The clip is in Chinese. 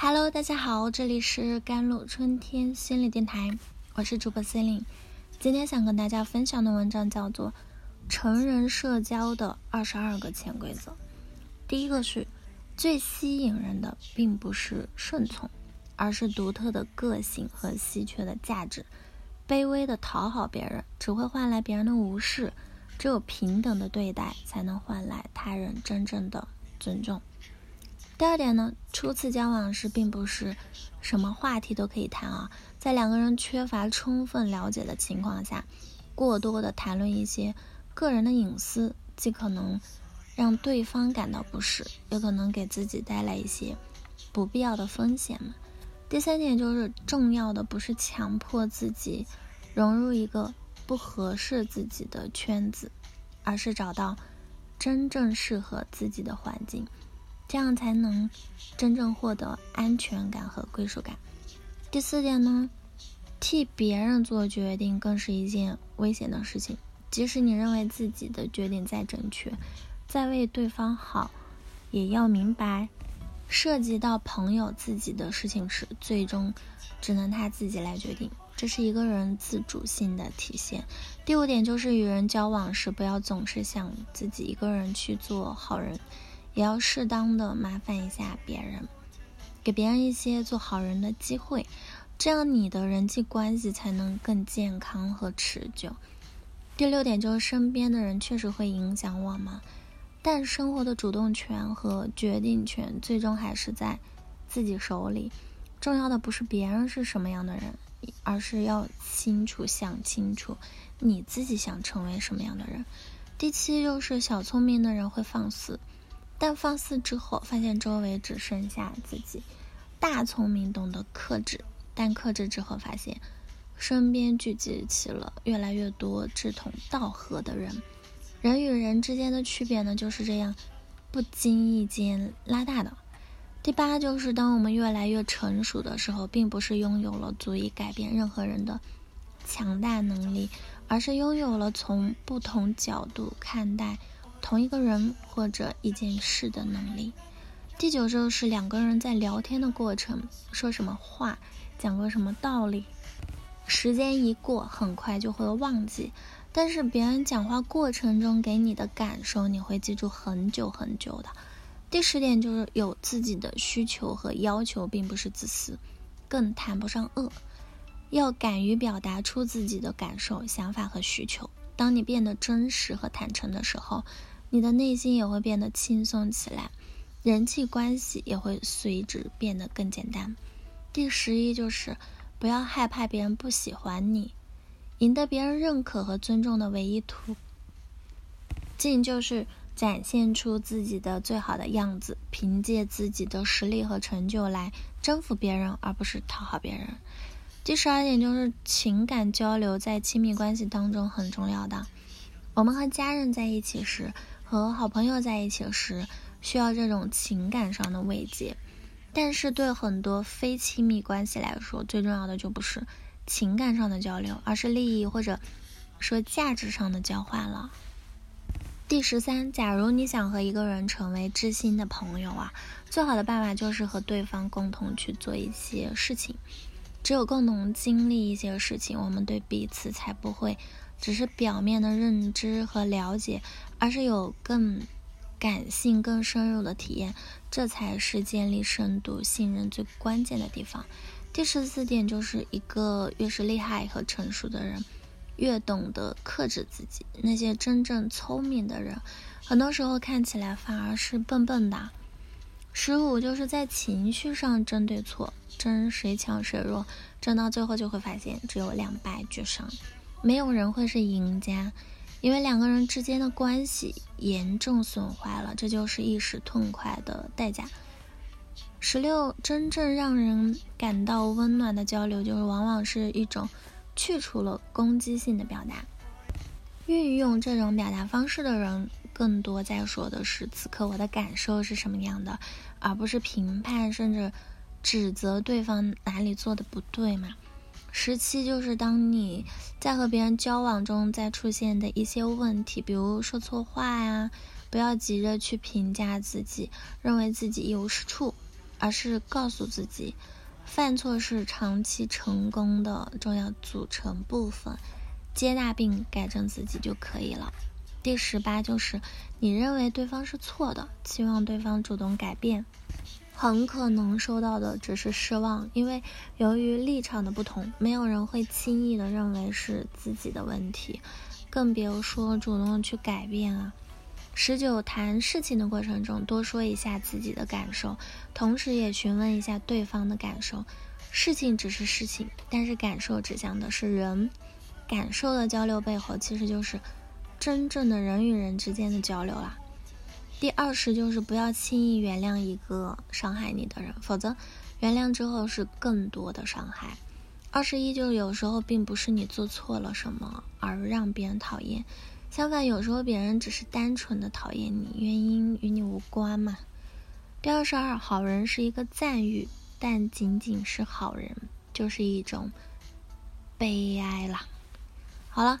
Hello，大家好，这里是甘露春天心理电台，我是主播 c e l i n e 今天想跟大家分享的文章叫做《成人社交的二十二个潜规则》。第一个是，最吸引人的并不是顺从，而是独特的个性和稀缺的价值。卑微的讨好别人，只会换来别人的无视；只有平等的对待，才能换来他人真正的尊重。第二点呢，初次交往时并不是什么话题都可以谈啊，在两个人缺乏充分了解的情况下，过多的谈论一些个人的隐私，既可能让对方感到不适，也可能给自己带来一些不必要的风险嘛。第三点就是重要的不是强迫自己融入一个不合适自己的圈子，而是找到真正适合自己的环境。这样才能真正获得安全感和归属感。第四点呢，替别人做决定更是一件危险的事情。即使你认为自己的决定再正确，再为对方好，也要明白，涉及到朋友自己的事情时，最终只能他自己来决定。这是一个人自主性的体现。第五点就是与人交往时，不要总是想自己一个人去做好人。也要适当的麻烦一下别人，给别人一些做好人的机会，这样你的人际关系才能更健康和持久。第六点就是身边的人确实会影响我们，但生活的主动权和决定权最终还是在自己手里。重要的不是别人是什么样的人，而是要清楚想清楚你自己想成为什么样的人。第七就是小聪明的人会放肆。但放肆之后，发现周围只剩下自己。大聪明懂得克制，但克制之后发现，身边聚集起了越来越多志同道合的人。人与人之间的区别呢，就是这样，不经意间拉大的。第八就是，当我们越来越成熟的时候，并不是拥有了足以改变任何人的强大能力，而是拥有了从不同角度看待。同一个人或者一件事的能力。第九就是两个人在聊天的过程，说什么话，讲过什么道理，时间一过，很快就会忘记。但是别人讲话过程中给你的感受，你会记住很久很久的。第十点就是有自己的需求和要求，并不是自私，更谈不上恶。要敢于表达出自己的感受、想法和需求。当你变得真实和坦诚的时候，你的内心也会变得轻松起来，人际关系也会随之变得更简单。第十一就是不要害怕别人不喜欢你，赢得别人认可和尊重的唯一途径就是展现出自己的最好的样子，凭借自己的实力和成就来征服别人，而不是讨好别人。第十二点就是情感交流在亲密关系当中很重要的。我们和家人在一起时，和好朋友在一起时，需要这种情感上的慰藉。但是对很多非亲密关系来说，最重要的就不是情感上的交流，而是利益或者说价值上的交换了。第十三，假如你想和一个人成为知心的朋友啊，最好的办法就是和对方共同去做一些事情。只有共同经历一些事情，我们对彼此才不会只是表面的认知和了解，而是有更感性、更深入的体验。这才是建立深度信任最关键的地方。第十四点就是一个越是厉害和成熟的人，越懂得克制自己。那些真正聪明的人，很多时候看起来反而是笨笨的。十五就是在情绪上争对错，争谁强谁弱，争到最后就会发现只有两败俱伤，没有人会是赢家，因为两个人之间的关系严重损坏了，这就是一时痛快的代价。十六，真正让人感到温暖的交流，就是往往是一种去除了攻击性的表达，运用这种表达方式的人。更多在说的是此刻我的感受是什么样的，而不是评判甚至指责对方哪里做的不对嘛。十七就是当你在和别人交往中再出现的一些问题，比如说错话呀，不要急着去评价自己，认为自己一无是处。而是告诉自己，犯错是长期成功的重要组成部分，接纳并改正自己就可以了。第十八就是你认为对方是错的，期望对方主动改变，很可能收到的只是失望，因为由于立场的不同，没有人会轻易的认为是自己的问题，更别说主动去改变啊。十九，谈事情的过程中，多说一下自己的感受，同时也询问一下对方的感受。事情只是事情，但是感受指向的是人。感受的交流背后，其实就是真正的人与人之间的交流啦。第二十就是不要轻易原谅一个伤害你的人，否则原谅之后是更多的伤害。二十一就是有时候并不是你做错了什么而让别人讨厌。相反，有时候别人只是单纯的讨厌你，原因与你无关嘛。第二十二，好人是一个赞誉，但仅仅是好人就是一种悲哀啦。好了，